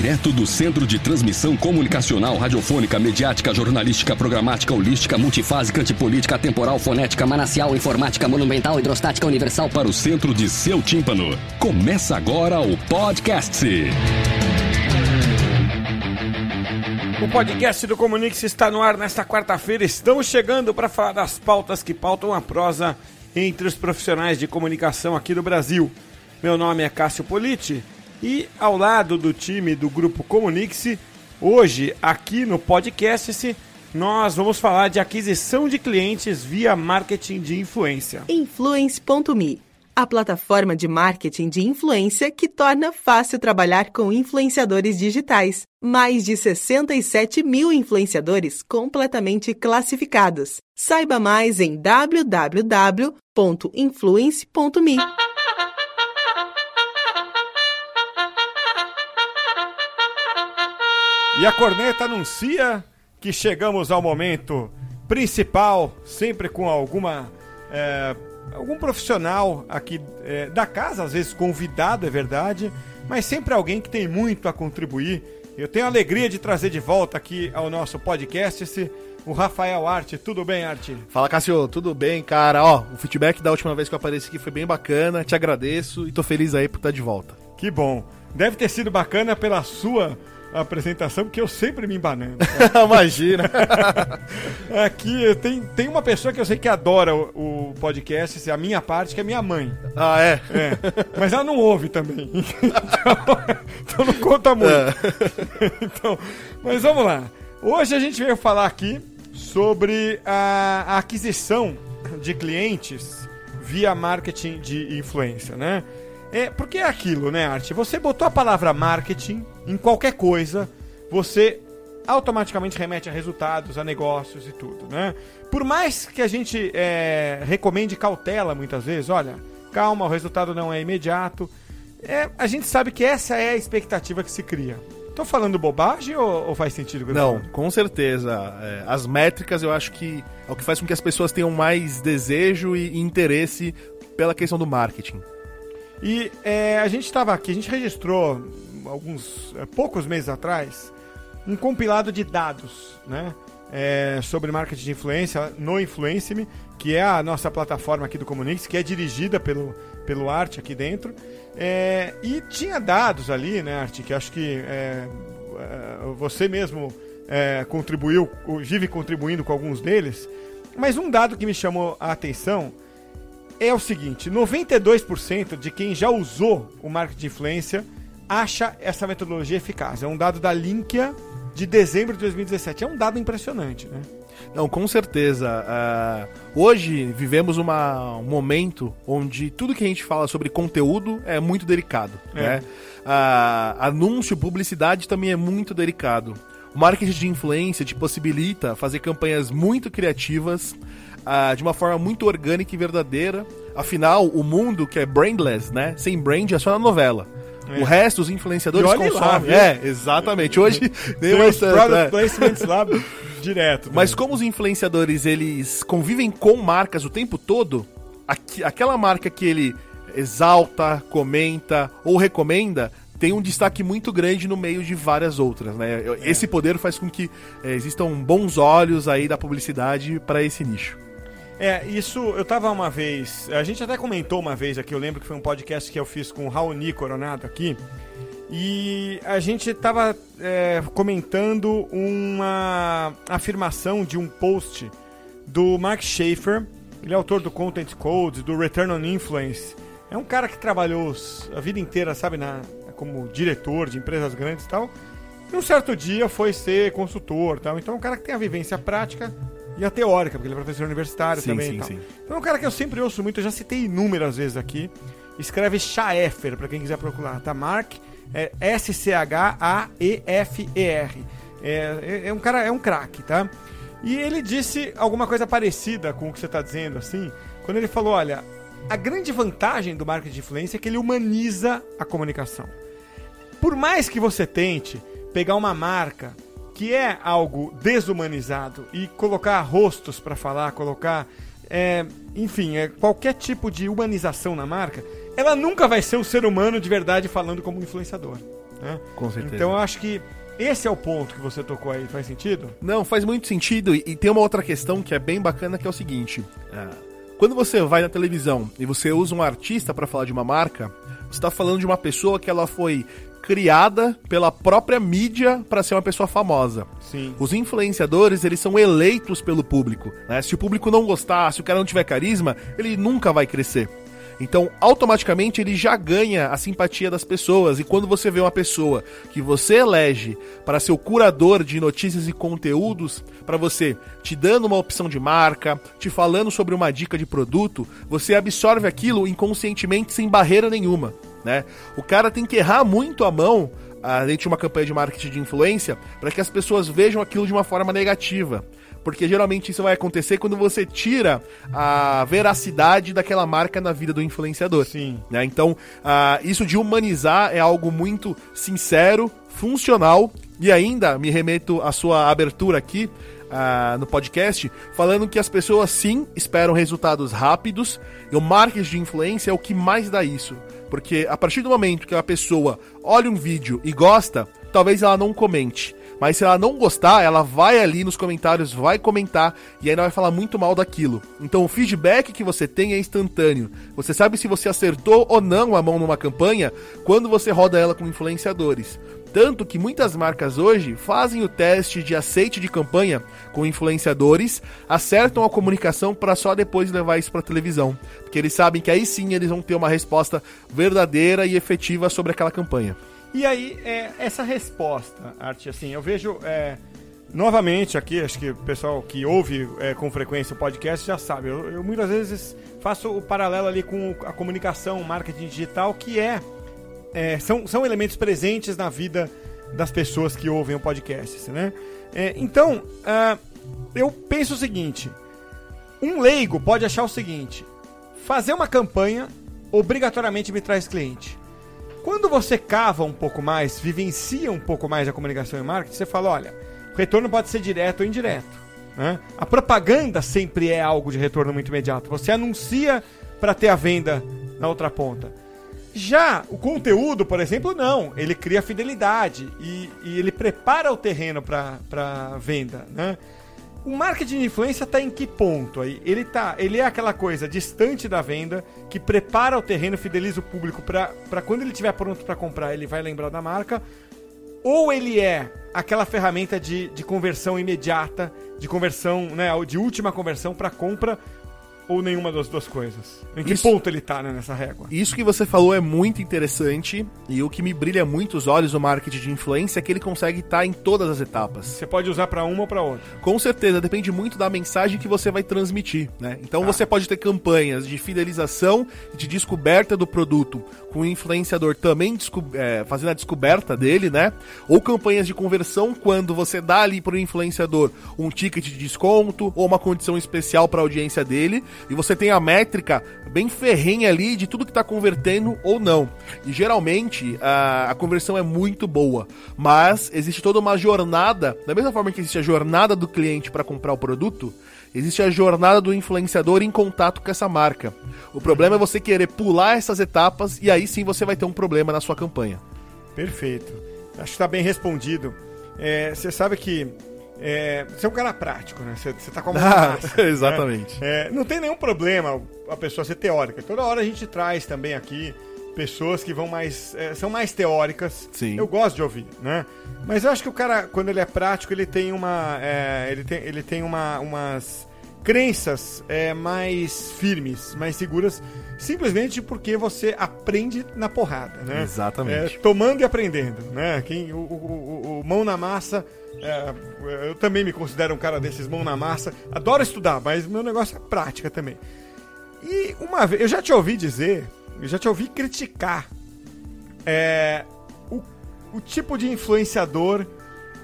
Direto do Centro de Transmissão Comunicacional, Radiofônica, Mediática, Jornalística, Programática, Holística, Multifásica, Antipolítica, Temporal, Fonética, Manacial, Informática, Monumental, Hidrostática, Universal para o centro de seu tímpano. Começa agora o podcast. O podcast do Comunix está no ar nesta quarta-feira. Estamos chegando para falar das pautas que pautam a prosa entre os profissionais de comunicação aqui do Brasil. Meu nome é Cássio Politi e ao lado do time do grupo Comunix, hoje aqui no podcast nós vamos falar de aquisição de clientes via marketing de influência. Influence.me a plataforma de marketing de influência que torna fácil trabalhar com influenciadores digitais. Mais de 67 mil influenciadores completamente classificados. Saiba mais em www.influence.me. E a corneta anuncia que chegamos ao momento principal, sempre com alguma. É, algum profissional aqui é, da casa, às vezes convidado, é verdade, mas sempre alguém que tem muito a contribuir. Eu tenho a alegria de trazer de volta aqui ao nosso podcast esse, o Rafael Arte. Tudo bem, Arte? Fala, Cássio, tudo bem, cara? Ó, o feedback da última vez que eu apareci aqui foi bem bacana, te agradeço e tô feliz aí por estar de volta. Que bom. Deve ter sido bacana pela sua a apresentação, porque eu sempre me embanando. Imagina. Aqui tem, tem uma pessoa que eu sei que adora o, o podcast, a minha parte, que é minha mãe. Ah, é? É. Mas ela não ouve também. Então, então não conta muito. É. Então, mas vamos lá. Hoje a gente veio falar aqui sobre a, a aquisição de clientes via marketing de influência, né? É, porque é aquilo, né, Arte? Você botou a palavra marketing em qualquer coisa, você automaticamente remete a resultados, a negócios e tudo, né? Por mais que a gente é, recomende cautela muitas vezes, olha, calma, o resultado não é imediato, é, a gente sabe que essa é a expectativa que se cria. Tô falando bobagem ou, ou faz sentido? Não, com certeza. É, as métricas eu acho que é o que faz com que as pessoas tenham mais desejo e interesse pela questão do marketing. E é, a gente estava aqui, a gente registrou alguns é, poucos meses atrás um compilado de dados, né? É, sobre marketing de influência no Influence-me, que é a nossa plataforma aqui do Comunix, que é dirigida pelo, pelo Arte aqui dentro. É, e tinha dados ali, né, Arte, que acho que é, é você mesmo é, contribuiu, vive contribuindo com alguns deles. Mas um dado que me chamou a atenção é o seguinte: 92% de quem já usou o marketing de influência acha essa metodologia eficaz. É um dado da Linkia de dezembro de 2017. É um dado impressionante, né? Não, com certeza. Uh, hoje vivemos uma, um momento onde tudo que a gente fala sobre conteúdo é muito delicado. É. Né? Uh, anúncio, publicidade também é muito delicado. O marketing de influência te possibilita fazer campanhas muito criativas, uh, de uma forma muito orgânica e verdadeira. Afinal, o mundo que é brandless, né? Sem brand é só na novela. É. O resto, os influenciadores consomem. Lá, é, exatamente. Hoje nem mais tanto. É. placements lá direto. Mas como os influenciadores eles convivem com marcas o tempo todo, aqu aquela marca que ele exalta, comenta ou recomenda tem um destaque muito grande no meio de várias outras, né? É. Esse poder faz com que é, existam bons olhos aí da publicidade para esse nicho. É, isso eu tava uma vez. A gente até comentou uma vez aqui, eu lembro que foi um podcast que eu fiz com o Raoni Coronado aqui. E a gente tava é, comentando uma afirmação de um post do Mark Schaefer. Ele é autor do Content Codes, do Return on Influence. É um cara que trabalhou a vida inteira, sabe, na, como diretor de empresas grandes e tal. E um certo dia foi ser consultor tal. Então é um cara que tem a vivência prática e a teórica, porque ele é professor universitário sim, também. Sim, sim. Então é um cara que eu sempre ouço muito, eu já citei inúmeras vezes aqui. Escreve Schaefer, para quem quiser procurar, tá? Mark é S-C-H-A-E-F-E-R. É, é, é, um cara, é um craque, tá? E ele disse alguma coisa parecida com o que você está dizendo, assim, quando ele falou: olha, a grande vantagem do marketing de influência é que ele humaniza a comunicação. Por mais que você tente pegar uma marca que é algo desumanizado e colocar rostos para falar, colocar, é, enfim, é, qualquer tipo de humanização na marca, ela nunca vai ser um ser humano de verdade falando como influenciador. Né? Com certeza. Então eu acho que esse é o ponto que você tocou aí. Faz sentido? Não, faz muito sentido. E, e tem uma outra questão que é bem bacana, que é o seguinte. É, quando você vai na televisão e você usa um artista para falar de uma marca, você está falando de uma pessoa que ela foi criada pela própria mídia para ser uma pessoa famosa. Sim. Os influenciadores, eles são eleitos pelo público. Né? Se o público não gostar, se o cara não tiver carisma, ele nunca vai crescer. Então, automaticamente ele já ganha a simpatia das pessoas. E quando você vê uma pessoa que você elege para ser o curador de notícias e conteúdos, para você te dando uma opção de marca, te falando sobre uma dica de produto, você absorve aquilo inconscientemente sem barreira nenhuma. Né? O cara tem que errar muito a mão dentro de uma campanha de marketing de influência para que as pessoas vejam aquilo de uma forma negativa porque geralmente isso vai acontecer quando você tira a veracidade daquela marca na vida do influenciador. Sim. Né? Então, uh, isso de humanizar é algo muito sincero, funcional e ainda me remeto à sua abertura aqui. Uh, no podcast, falando que as pessoas sim esperam resultados rápidos e o marketing de influência é o que mais dá isso. Porque a partir do momento que a pessoa olha um vídeo e gosta, talvez ela não comente. Mas se ela não gostar, ela vai ali nos comentários, vai comentar e ainda vai falar muito mal daquilo. Então o feedback que você tem é instantâneo. Você sabe se você acertou ou não a mão numa campanha quando você roda ela com influenciadores. Tanto que muitas marcas hoje fazem o teste de aceite de campanha com influenciadores, acertam a comunicação para só depois levar isso para televisão, porque eles sabem que aí sim eles vão ter uma resposta verdadeira e efetiva sobre aquela campanha. E aí, é, essa resposta, Arte, assim, eu vejo. É, novamente aqui, acho que o pessoal que ouve é, com frequência o podcast já sabe. Eu, eu, muitas vezes faço o paralelo ali com a comunicação, marketing digital, que é, é são, são elementos presentes na vida das pessoas que ouvem o podcast, né? É, então, uh, eu penso o seguinte: um leigo pode achar o seguinte: fazer uma campanha obrigatoriamente me traz cliente. Quando você cava um pouco mais, vivencia um pouco mais a comunicação e marketing, você fala, olha, o retorno pode ser direto ou indireto. Né? A propaganda sempre é algo de retorno muito imediato. Você anuncia para ter a venda na outra ponta. Já o conteúdo, por exemplo, não. Ele cria fidelidade e, e ele prepara o terreno para venda. Né? O marketing de influência está em que ponto aí? Ele tá, ele é aquela coisa distante da venda que prepara o terreno, fideliza o público para quando ele estiver pronto para comprar, ele vai lembrar da marca. Ou ele é aquela ferramenta de, de conversão imediata, de conversão, né, de última conversão para compra, ou nenhuma das duas coisas? Em que isso, ponto ele tá né, nessa régua? Isso que você falou é muito interessante e o que me brilha muito os olhos no marketing de influência é que ele consegue estar tá em todas as etapas. Você pode usar para uma ou para outra. Com certeza, depende muito da mensagem que você vai transmitir, né? Então ah. você pode ter campanhas de fidelização, de descoberta do produto, com o influenciador também é, fazendo a descoberta dele, né? Ou campanhas de conversão quando você dá ali para o influenciador um ticket de desconto ou uma condição especial para a audiência dele e você tem a métrica bem ferrenha ali de tudo que está convertendo ou não. E geralmente a, a conversão é muito boa, mas existe toda uma jornada, da mesma forma que existe a jornada do cliente para comprar o produto, existe a jornada do influenciador em contato com essa marca. O problema é você querer pular essas etapas e aí sim você vai ter um problema na sua campanha. Perfeito. Acho que está bem respondido. É, você sabe que é, você é um cara prático, né? Você, você tá com a mão ah, massa, Exatamente. Né? É, não tem nenhum problema a pessoa ser teórica. Toda hora a gente traz também aqui pessoas que vão mais. É, são mais teóricas. Sim. Eu gosto de ouvir, né? Mas eu acho que o cara, quando ele é prático, ele tem uma. É, ele tem, ele tem uma, umas crenças é, mais firmes, mais seguras, simplesmente porque você aprende na porrada, né? Exatamente. É, tomando e aprendendo, né? Quem, o, o, o, o mão na massa é, eu também me considero um cara desses mão na massa. Adoro estudar, mas meu negócio é prática também. E uma vez, eu já te ouvi dizer, eu já te ouvi criticar é, o, o tipo de influenciador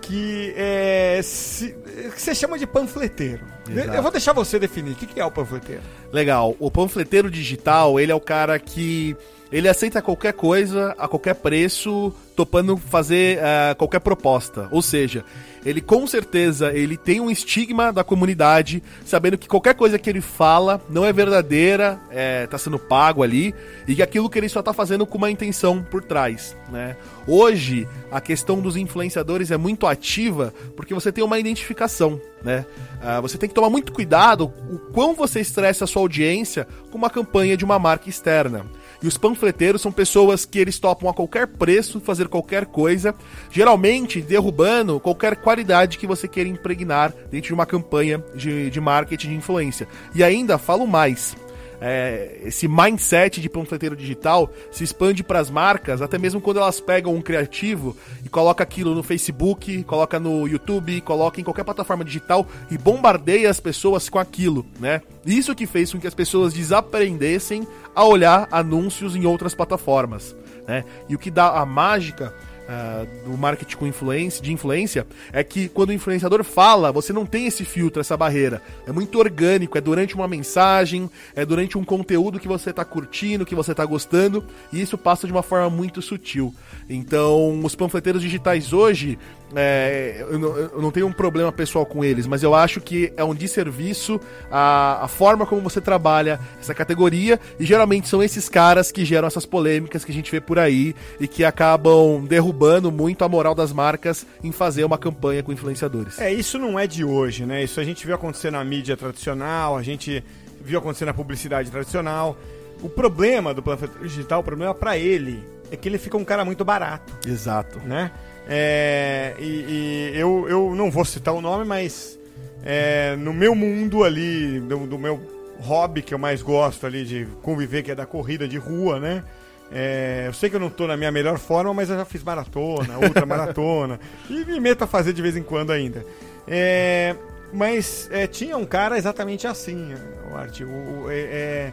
que, é, se, que você chama de panfleteiro. Exato. Eu vou deixar você definir. O que é o panfleteiro? Legal. O panfleteiro digital, ele é o cara que ele aceita qualquer coisa a qualquer preço, topando fazer uh, qualquer proposta. Ou seja, ele com certeza ele tem um estigma da comunidade, sabendo que qualquer coisa que ele fala não é verdadeira, é, tá sendo pago ali, e que aquilo que ele só tá fazendo com uma intenção por trás, né? Hoje, a questão dos influenciadores é muito ativa porque você tem uma identificação, né? Uh, você tem que tomar muito cuidado o quão você estressa a sua audiência com uma campanha de uma marca externa. E os panfleteiros são pessoas que eles topam a qualquer preço fazer qualquer coisa, geralmente derrubando qualquer qualidade que você queira impregnar dentro de uma campanha de, de marketing de influência. E ainda falo mais é, esse mindset de panfleteiro digital se expande para as marcas, até mesmo quando elas pegam um criativo e coloca aquilo no Facebook, coloca no YouTube, coloca em qualquer plataforma digital e bombardeia as pessoas com aquilo, né? Isso que fez com que as pessoas desaprendessem a olhar anúncios em outras plataformas, né? E o que dá a mágica uh, do marketing com influência, de influência é que quando o influenciador fala, você não tem esse filtro, essa barreira. É muito orgânico, é durante uma mensagem, é durante um conteúdo que você está curtindo, que você está gostando, e isso passa de uma forma muito sutil. Então, os panfleteiros digitais hoje, é, eu, não, eu, não, tenho um problema pessoal com eles, mas eu acho que é um desserviço a, a forma como você trabalha essa categoria, e geralmente são esses caras que geram essas polêmicas que a gente vê por aí e que acabam derrubando muito a moral das marcas em fazer uma campanha com influenciadores. É, isso não é de hoje, né? Isso a gente viu acontecer na mídia tradicional, a gente viu acontecer na publicidade tradicional. O problema do panfleteiro digital, o problema para ele é que ele fica um cara muito barato. Exato. Né? É, e, e eu, eu não vou citar o nome, mas é, no meu mundo ali, do, do, meu hobby que eu mais gosto ali de conviver, que é da corrida de rua, né? É, eu sei que eu não estou na minha melhor forma, mas eu já fiz maratona, ultra maratona, e me meto a fazer de vez em quando ainda. É, mas é, tinha um cara exatamente assim, o Art. O, é, é,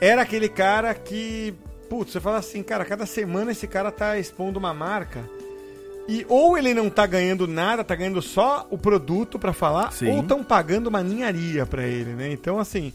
era aquele cara que, putz, você fala assim, cara, cada semana esse cara tá expondo uma marca e ou ele não tá ganhando nada, tá ganhando só o produto para falar, Sim. ou estão pagando uma ninharia para ele, né? Então, assim,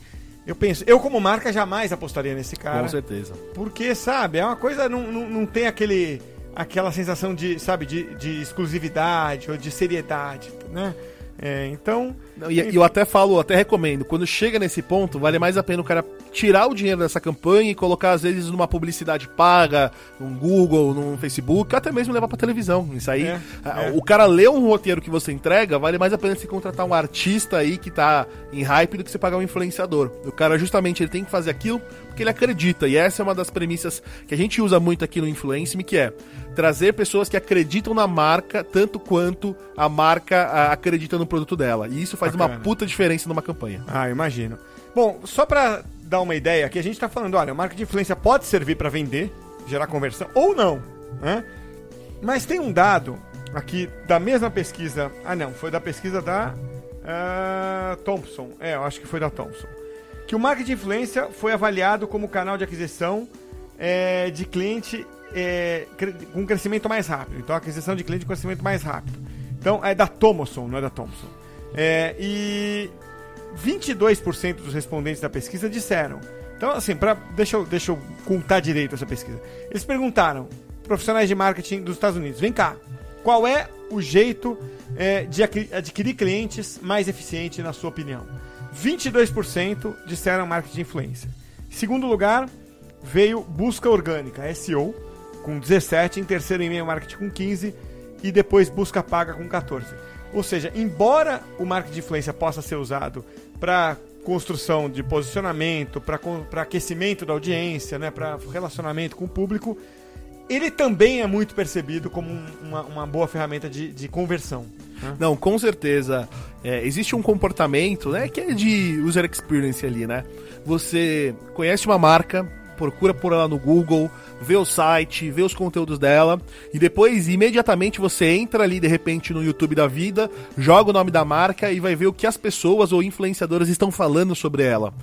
eu penso, eu como marca jamais apostaria nesse cara. Com certeza. Porque, sabe, é uma coisa, não, não, não tem aquele, aquela sensação de, sabe, de, de exclusividade ou de seriedade, né? É, então. Não, e, eu até falo, até recomendo, quando chega nesse ponto, vale mais a pena o cara tirar o dinheiro dessa campanha e colocar, às vezes, numa publicidade paga, num Google, num Facebook, até mesmo levar pra televisão. Isso aí. É, é. O cara lê um roteiro que você entrega, vale mais a pena se contratar um artista aí que tá em hype do que você pagar um influenciador. O cara, justamente, ele tem que fazer aquilo porque ele acredita. E essa é uma das premissas que a gente usa muito aqui no Influence Me, que é trazer pessoas que acreditam na marca tanto quanto a marca a, acredita no produto dela. E isso faz Bacana. uma puta diferença numa campanha. Ah, imagino. Bom, só para dar uma ideia, aqui a gente está falando, olha, a marca de influência pode servir para vender, gerar conversão ou não, né? Mas tem um dado aqui da mesma pesquisa. Ah, não, foi da pesquisa da uh, Thompson. É, eu acho que foi da Thompson. Que o marketing de influência foi avaliado como canal de aquisição é, de cliente é, com crescimento mais rápido. Então, aquisição de cliente com crescimento mais rápido. Então, é da Thomson, não é da Thompson. É, e 22% dos respondentes da pesquisa disseram. Então, assim, pra, deixa, eu, deixa eu contar direito essa pesquisa. Eles perguntaram, profissionais de marketing dos Estados Unidos, vem cá, qual é o jeito é, de adquirir clientes mais eficiente, na sua opinião? 22% disseram marketing. Em segundo lugar, veio busca orgânica, SEO, com 17, em terceiro e-mail marketing com 15 e depois busca paga com 14. Ou seja, embora o marketing de influência possa ser usado para construção de posicionamento, para aquecimento da audiência, né, para relacionamento com o público, ele também é muito percebido como uma, uma boa ferramenta de, de conversão. Né? Não, com certeza. É, existe um comportamento né, que é de user experience ali, né? Você conhece uma marca, procura por ela no Google, vê o site, vê os conteúdos dela e depois imediatamente você entra ali de repente no YouTube da vida, joga o nome da marca e vai ver o que as pessoas ou influenciadoras estão falando sobre ela.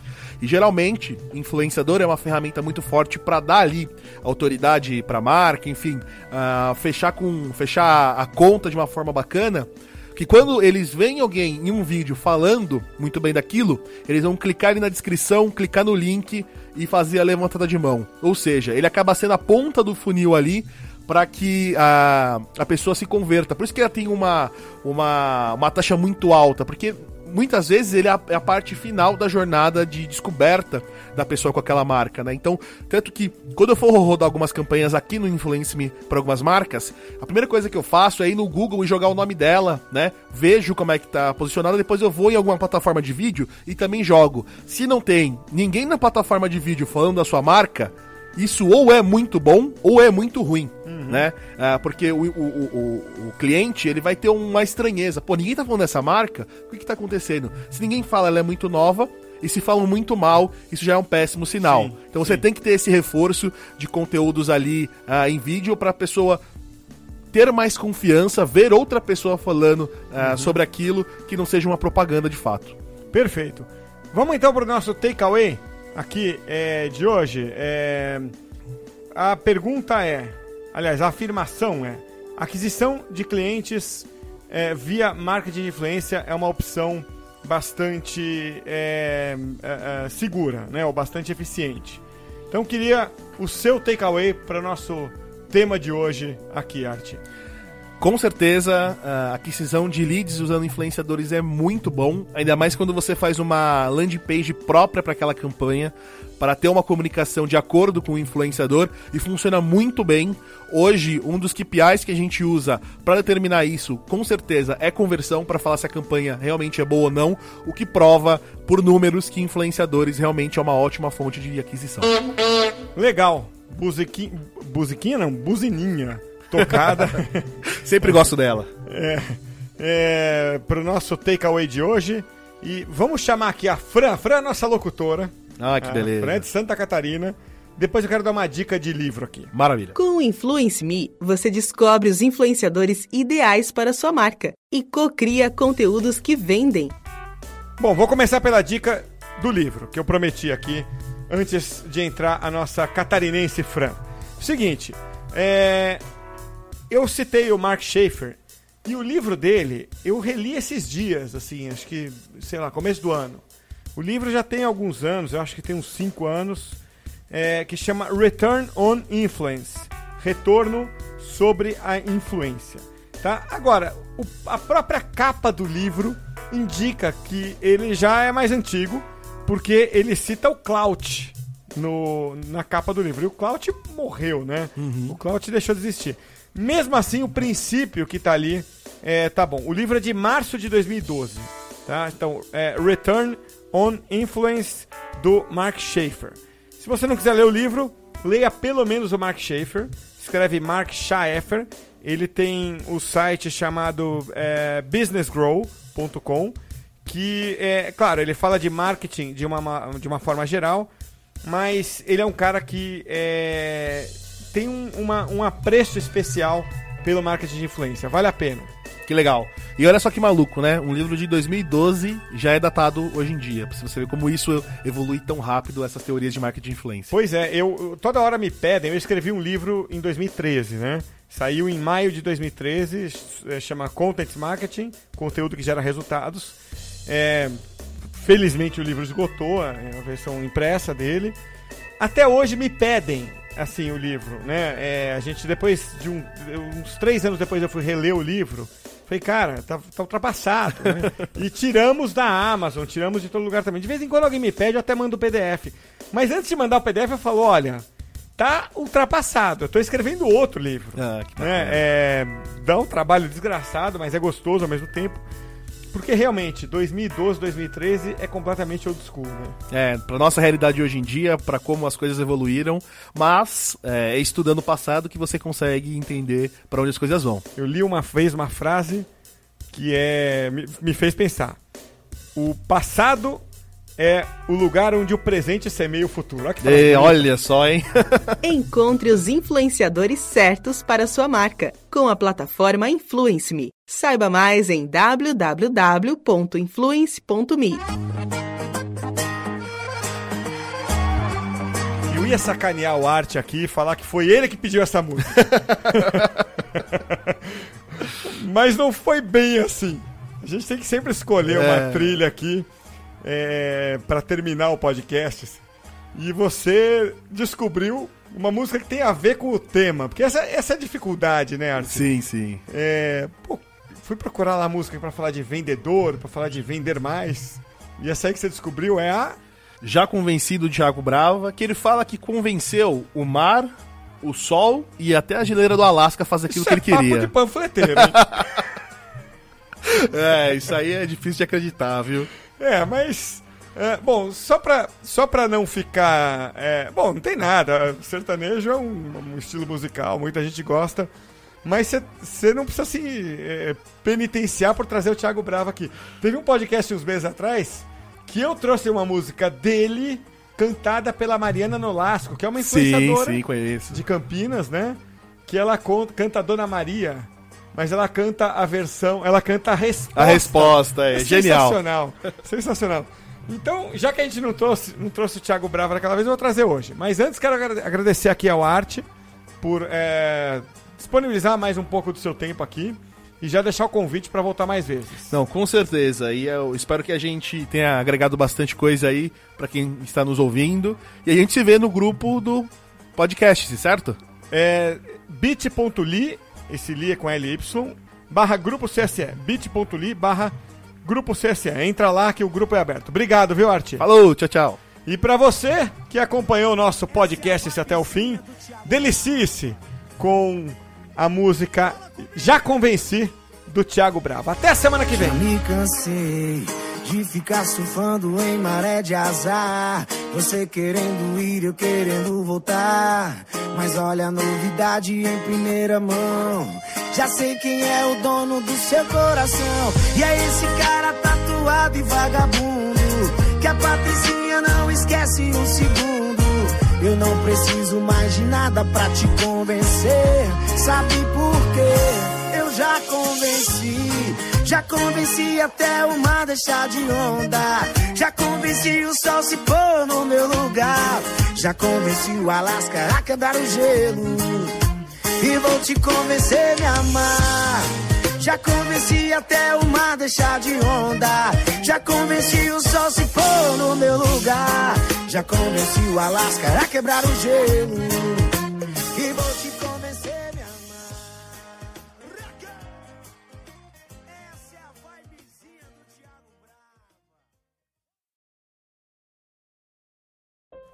E geralmente, influenciador é uma ferramenta muito forte para dar ali autoridade para a marca, enfim, uh, fechar com fechar a conta de uma forma bacana Que quando eles veem alguém em um vídeo falando muito bem daquilo, eles vão clicar ali na descrição, clicar no link e fazer a levantada de mão. Ou seja, ele acaba sendo a ponta do funil ali para que a, a pessoa se converta. Por isso que ela tem uma, uma, uma taxa muito alta, porque muitas vezes ele é a, é a, parte final da jornada de descoberta da pessoa com aquela marca, né? Então, tanto que quando eu for rodar algumas campanhas aqui no Influence Me para algumas marcas, a primeira coisa que eu faço é ir no Google e jogar o nome dela, né? Vejo como é que tá posicionada, depois eu vou em alguma plataforma de vídeo e também jogo. Se não tem ninguém na plataforma de vídeo falando da sua marca, isso ou é muito bom ou é muito ruim, uhum. né? Ah, porque o, o, o, o, cliente ele vai ter uma estranheza. Pô, ninguém tá falando dessa marca? O que, que tá acontecendo? Se ninguém fala, ela é muito nova. E se falam muito mal, isso já é um péssimo sinal. Sim, então sim. você tem que ter esse reforço de conteúdos ali ah, em vídeo para a pessoa ter mais confiança, ver outra pessoa falando ah, uhum. sobre aquilo que não seja uma propaganda de fato. Perfeito. Vamos então para o nosso takeaway aqui é, de hoje. É, a pergunta é, aliás, a afirmação é: aquisição de clientes é, via marketing de influência é uma opção bastante é, é, é, segura, né, ou bastante eficiente. Então, queria o seu takeaway para o nosso tema de hoje aqui, Arte. Com certeza, a aquisição de leads usando influenciadores é muito bom, ainda mais quando você faz uma landing page própria para aquela campanha, para ter uma comunicação de acordo com o influenciador e funciona muito bem. Hoje, um dos KPIs que a gente usa para determinar isso, com certeza, é conversão para falar se a campanha realmente é boa ou não, o que prova por números que influenciadores realmente é uma ótima fonte de aquisição. Legal. Buziquinha não, buzininha tocada. Sempre gosto dela. É, é, para o nosso takeaway de hoje. E vamos chamar aqui a Fran. Fran é a nossa locutora. Ah, que beleza. Fran é de Santa Catarina. Depois eu quero dar uma dica de livro aqui. Maravilha. Com o Influence Me, você descobre os influenciadores ideais para sua marca e cocria conteúdos que vendem. Bom, vou começar pela dica do livro, que eu prometi aqui antes de entrar a nossa catarinense Fran. Seguinte, é, eu citei o Mark Schaefer e o livro dele eu reli esses dias, assim, acho que, sei lá, começo do ano. O livro já tem alguns anos, eu acho que tem uns 5 anos, é, que chama Return on Influence Retorno sobre a influência. Tá? Agora, o, a própria capa do livro indica que ele já é mais antigo, porque ele cita o Clout no, na capa do livro. E o Clout morreu, né? Uhum. O Clout deixou de existir. Mesmo assim, o princípio que tá ali é, tá bom. O livro é de março de 2012, tá? Então, é Return on Influence do Mark Schaefer. Se você não quiser ler o livro, leia pelo menos o Mark Schaefer. Escreve Mark Schaefer. Ele tem o site chamado é, businessgrow.com, que é, claro, ele fala de marketing de uma, de uma forma geral, mas ele é um cara que é, tem um, uma, um apreço especial pelo marketing de influência. Vale a pena. Que legal. E olha só que maluco, né? Um livro de 2012 já é datado hoje em dia. Pra você ver como isso evolui tão rápido, essas teorias de marketing de influência. Pois é, eu toda hora me pedem. Eu escrevi um livro em 2013, né? Saiu em maio de 2013, é, chama Content Marketing, conteúdo que gera resultados. É, felizmente o livro esgotou, é a versão impressa dele. Até hoje me pedem assim, o livro, né? É, a gente, depois de um, uns três anos depois eu fui reler o livro, falei, cara, tá, tá ultrapassado, né? e tiramos da Amazon, tiramos de todo lugar também. De vez em quando alguém me pede, eu até mando o PDF. Mas antes de mandar o PDF, eu falo, olha, tá ultrapassado. Eu tô escrevendo outro livro. Ah, né? É, dá um trabalho desgraçado, mas é gostoso ao mesmo tempo. Porque realmente, 2012, 2013 é completamente old school, né? É, pra nossa realidade hoje em dia, para como as coisas evoluíram, mas é, é estudando o passado que você consegue entender para onde as coisas vão. Eu li uma vez uma frase que é me, me fez pensar. O passado é o lugar onde o presente semeia o futuro. Olha, e, olha só, hein? Encontre os influenciadores certos para sua marca com a plataforma Influence Me. Saiba mais em www.influence.me. Eu ia sacanear o Arte aqui e falar que foi ele que pediu essa música. Mas não foi bem assim. A gente tem que sempre escolher uma É. trilha aqui é, para terminar o podcast. E você descobriu uma música que tem a ver com o tema. Porque essa, essa é a dificuldade, né, Arthur? Sim, sim. É, pô, fui procurar lá a música pra falar de vendedor, pra falar de vender mais. E essa aí que você descobriu é a. Já convencido o Thiago Brava, que ele fala que convenceu o mar, o sol e até a geleira do Alasca a fazer aquilo Isso que é ele papo queria. de panfleteiro, hein? É, isso aí é difícil de acreditar, viu? É, mas. é, bom, só pra, só pra não ficar. é, bom, não tem nada. Sertanejo é um, um estilo musical, muita gente gosta. Mas você não precisa se é, penitenciar por trazer o Thiago Bravo aqui. Teve um podcast uns meses atrás que eu trouxe uma música dele cantada pela Mariana Nolasco, que é uma Sim, influenciadora sim, conheço. de Campinas, né? Que ela con- canta Dona Maria, mas ela canta a versão, ela canta a resposta. A resposta é, genial. Sensacional. Sensacional. Então, já que a gente não trouxe, não trouxe o Thiago Bravo daquela vez, eu vou trazer hoje. Mas antes, quero agra- agradecer aqui ao Arte por é, disponibilizar mais um pouco do seu tempo aqui e já deixar o convite para voltar mais vezes. Não, com certeza. E eu espero que a gente tenha agregado bastante coisa aí pra quem está nos ouvindo. E a gente se vê no grupo do podcast, certo? É bit.ly, esse li é com LY, barra grupo CSE. bit.ly barra grupo CSE. Entra lá que o grupo é aberto. Obrigado, viu, Arte? Falou, tchau, tchau. E pra você que acompanhou o nosso podcast esse até o fim, delicie-se com a música Já Convenci do Thiago Bravo. Até a semana que vem. De ficar surfando em maré de azar. Você querendo ir, eu querendo voltar. Mas olha a novidade em primeira mão. Já sei quem é o dono do seu coração. E é esse cara tatuado e vagabundo. Que a Patricinha não esquece um segundo. Eu não preciso mais de nada pra te convencer. Sabe por quê? Eu já convenci. Já convenci até o mar deixar de onda. Já convenci o sol se pôr no meu lugar. Já convenci o Alasca a quebrar o gelo. E vou te convencer a me amar. Já convenci até o mar deixar de onda. Já convenci o sol se pôr no meu lugar. Já convenci o Alasca a quebrar o gelo.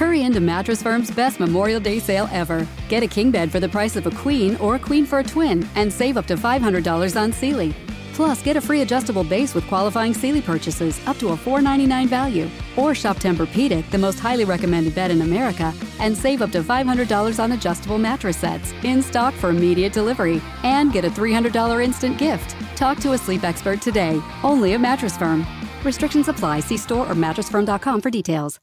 Hurry into Mattress Firm's best Memorial Day sale ever. Get a king bed for the price of a queen or a queen for a twin and save up to $500 on Sealy. Plus, get a free adjustable base with qualifying Sealy purchases up to a 499 value. Or shop Tempur-Pedic, the most highly recommended bed in America, and save up to $500 on adjustable mattress sets in stock for immediate delivery. And get a $300 instant gift. Talk to a sleep expert today, only at Mattress Firm. Restrictions apply. See store or mattressfirm.com for details.